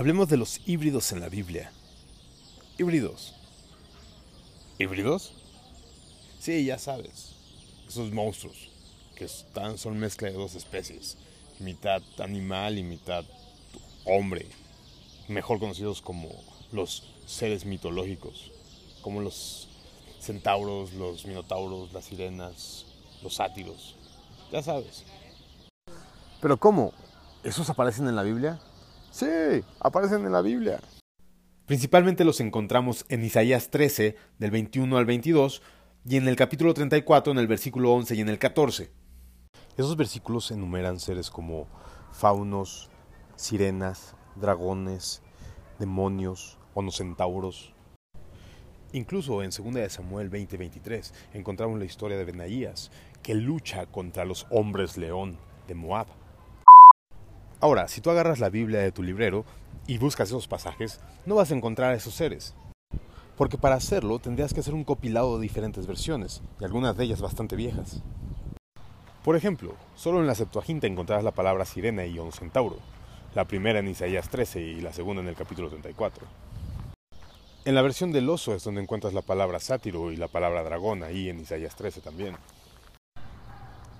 Hablemos de los híbridos en la Biblia. Híbridos. ¿Híbridos? Sí, ya sabes. Esos monstruos que están, son mezcla de dos especies. Mitad animal y mitad hombre. Mejor conocidos como los seres mitológicos. Como los centauros, los minotauros, las sirenas, los sátiros. Ya sabes. Pero ¿cómo? ¿Esos aparecen en la Biblia? Sí, aparecen en la Biblia. Principalmente los encontramos en Isaías 13, del 21 al 22, y en el capítulo 34, en el versículo 11 y en el 14. Esos versículos enumeran seres como faunos, sirenas, dragones, demonios, onocentauros. Incluso en 2 de Samuel 20:23 encontramos la historia de Benaías, que lucha contra los hombres león de Moab. Ahora, si tú agarras la Biblia de tu librero y buscas esos pasajes, no vas a encontrar a esos seres. Porque para hacerlo tendrías que hacer un compilado de diferentes versiones, y algunas de ellas bastante viejas. Por ejemplo, solo en la Septuaginta encontrarás la palabra sirena y un centauro, la primera en Isaías 13 y la segunda en el capítulo 34. En la versión del oso es donde encuentras la palabra sátiro y la palabra dragón, ahí en Isaías 13 también.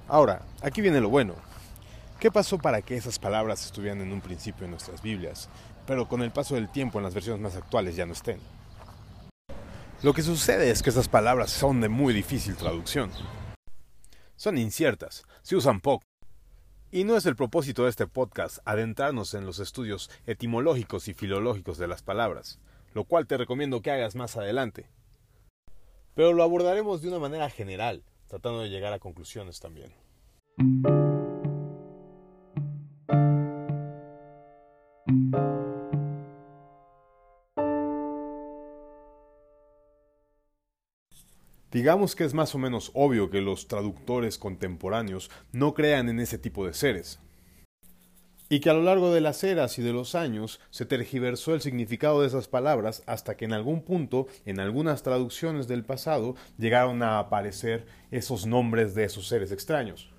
Ahora, aquí viene lo bueno. ¿Qué pasó para que esas palabras estuvieran en un principio en nuestras Biblias, pero con el paso del tiempo en las versiones más actuales ya no estén? Lo que sucede es que esas palabras son de muy difícil traducción. Son inciertas, se usan poco. Y no es el propósito de este podcast adentrarnos en los estudios etimológicos y filológicos de las palabras, lo cual te recomiendo que hagas más adelante. Pero lo abordaremos de una manera general, tratando de llegar a conclusiones también. Digamos que es más o menos obvio que los traductores contemporáneos no crean en ese tipo de seres, y que a lo largo de las eras y de los años se tergiversó el significado de esas palabras hasta que en algún punto, en algunas traducciones del pasado, llegaron a aparecer esos nombres de esos seres extraños.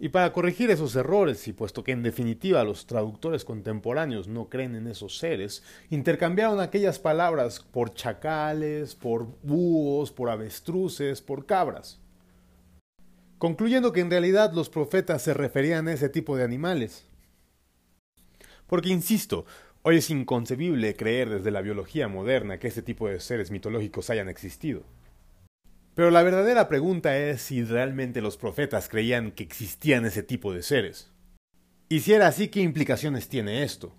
Y para corregir esos errores, y puesto que en definitiva los traductores contemporáneos no creen en esos seres, intercambiaron aquellas palabras por chacales, por búhos, por avestruces, por cabras. Concluyendo que en realidad los profetas se referían a ese tipo de animales. Porque, insisto, hoy es inconcebible creer desde la biología moderna que ese tipo de seres mitológicos hayan existido. Pero la verdadera pregunta es si realmente los profetas creían que existían ese tipo de seres. Y si era así, ¿qué implicaciones tiene esto?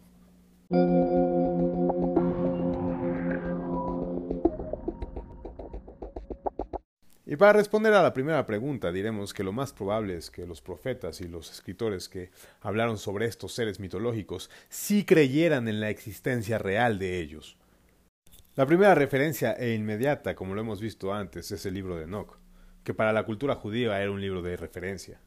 Y para responder a la primera pregunta, diremos que lo más probable es que los profetas y los escritores que hablaron sobre estos seres mitológicos sí creyeran en la existencia real de ellos. La primera referencia e inmediata, como lo hemos visto antes, es el libro de Enoch, que para la cultura judía era un libro de referencia.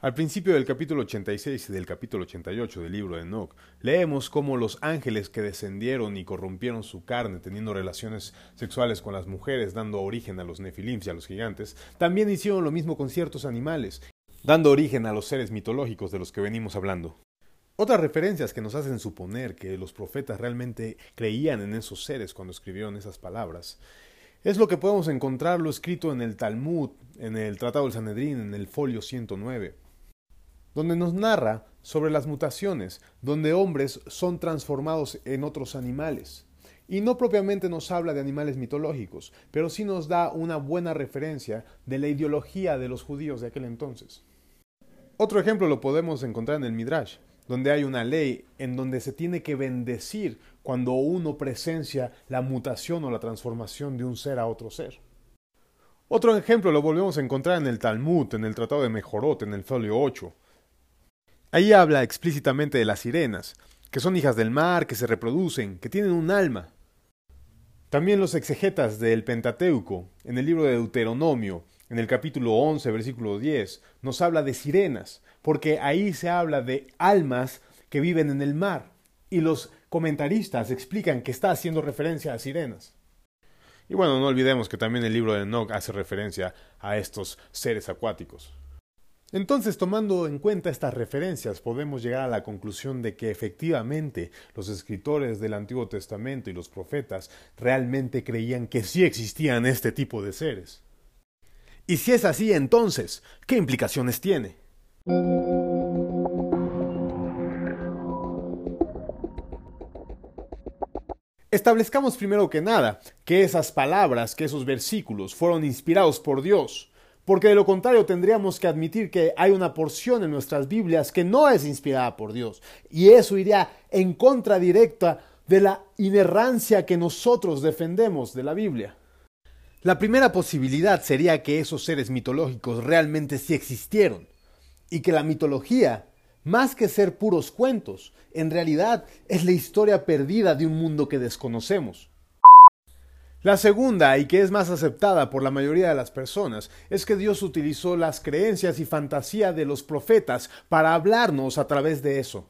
Al principio del capítulo 86 y del capítulo 88 del libro de Enoch, leemos cómo los ángeles que descendieron y corrompieron su carne teniendo relaciones sexuales con las mujeres, dando origen a los nefilims y a los gigantes, también hicieron lo mismo con ciertos animales, dando origen a los seres mitológicos de los que venimos hablando. Otras referencias que nos hacen suponer que los profetas realmente creían en esos seres cuando escribieron esas palabras es lo que podemos encontrar lo escrito en el Talmud, en el Tratado del Sanedrín, en el folio 109, donde nos narra sobre las mutaciones, donde hombres son transformados en otros animales. Y no propiamente nos habla de animales mitológicos, pero sí nos da una buena referencia de la ideología de los judíos de aquel entonces. Otro ejemplo lo podemos encontrar en el Midrash, donde hay una ley en donde se tiene que bendecir cuando uno presencia la mutación o la transformación de un ser a otro ser. Otro ejemplo lo volvemos a encontrar en el Talmud, en el Tratado de Mejorot, en el folio 8. Ahí habla explícitamente de las sirenas, que son hijas del mar, que se reproducen, que tienen un alma. También los exegetas del Pentateuco, en el libro de Deuteronomio, en el capítulo 11, versículo 10, nos habla de sirenas, porque ahí se habla de almas que viven en el mar, y los comentaristas explican que está haciendo referencia a sirenas. Y bueno, no olvidemos que también el libro de Enoch hace referencia a estos seres acuáticos. Entonces, tomando en cuenta estas referencias, podemos llegar a la conclusión de que efectivamente los escritores del Antiguo Testamento y los profetas realmente creían que sí existían este tipo de seres. Y si es así, entonces, ¿qué implicaciones tiene? Establezcamos primero que nada que esas palabras, que esos versículos fueron inspirados por Dios porque de lo contrario tendríamos que admitir que hay una porción en nuestras Biblias que no es inspirada por Dios, y eso iría en contra directa de la inerrancia que nosotros defendemos de la Biblia. La primera posibilidad sería que esos seres mitológicos realmente sí existieron, y que la mitología, más que ser puros cuentos, en realidad es la historia perdida de un mundo que desconocemos. La segunda, y que es más aceptada por la mayoría de las personas, es que Dios utilizó las creencias y fantasía de los profetas para hablarnos a través de eso.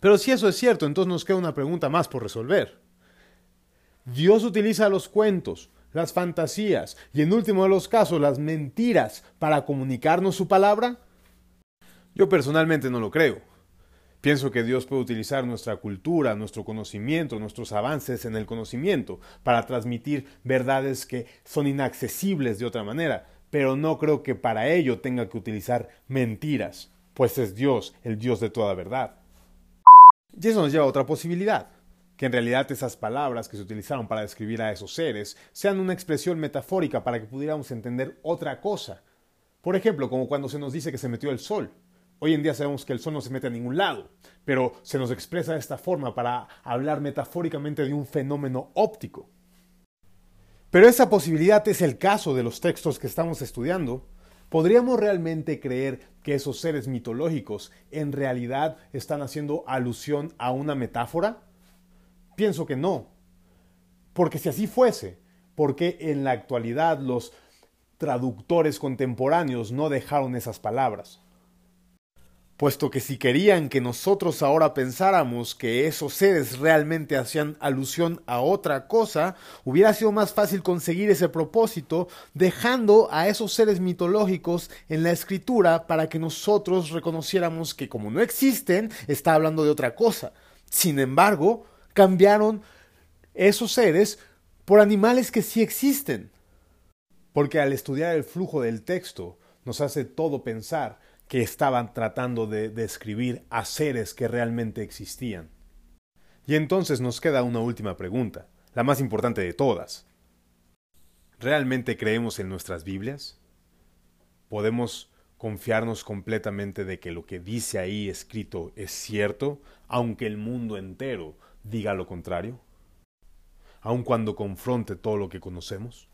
Pero si eso es cierto, entonces nos queda una pregunta más por resolver. ¿Dios utiliza los cuentos, las fantasías y en último de los casos las mentiras para comunicarnos su palabra? Yo personalmente no lo creo. Pienso que Dios puede utilizar nuestra cultura, nuestro conocimiento, nuestros avances en el conocimiento para transmitir verdades que son inaccesibles de otra manera, pero no creo que para ello tenga que utilizar mentiras, pues es Dios, el Dios de toda verdad. Y eso nos lleva a otra posibilidad, que en realidad esas palabras que se utilizaron para describir a esos seres sean una expresión metafórica para que pudiéramos entender otra cosa. Por ejemplo, como cuando se nos dice que se metió el sol. Hoy en día sabemos que el sol no se mete a ningún lado, pero se nos expresa de esta forma para hablar metafóricamente de un fenómeno óptico. Pero esa posibilidad es el caso de los textos que estamos estudiando. ¿Podríamos realmente creer que esos seres mitológicos en realidad están haciendo alusión a una metáfora? Pienso que no. Porque si así fuese, ¿por qué en la actualidad los traductores contemporáneos no dejaron esas palabras? puesto que si querían que nosotros ahora pensáramos que esos seres realmente hacían alusión a otra cosa, hubiera sido más fácil conseguir ese propósito dejando a esos seres mitológicos en la escritura para que nosotros reconociéramos que como no existen, está hablando de otra cosa. Sin embargo, cambiaron esos seres por animales que sí existen. Porque al estudiar el flujo del texto, nos hace todo pensar que estaban tratando de describir a seres que realmente existían. Y entonces nos queda una última pregunta, la más importante de todas. ¿Realmente creemos en nuestras Biblias? ¿Podemos confiarnos completamente de que lo que dice ahí escrito es cierto, aunque el mundo entero diga lo contrario? ¿Aun cuando confronte todo lo que conocemos?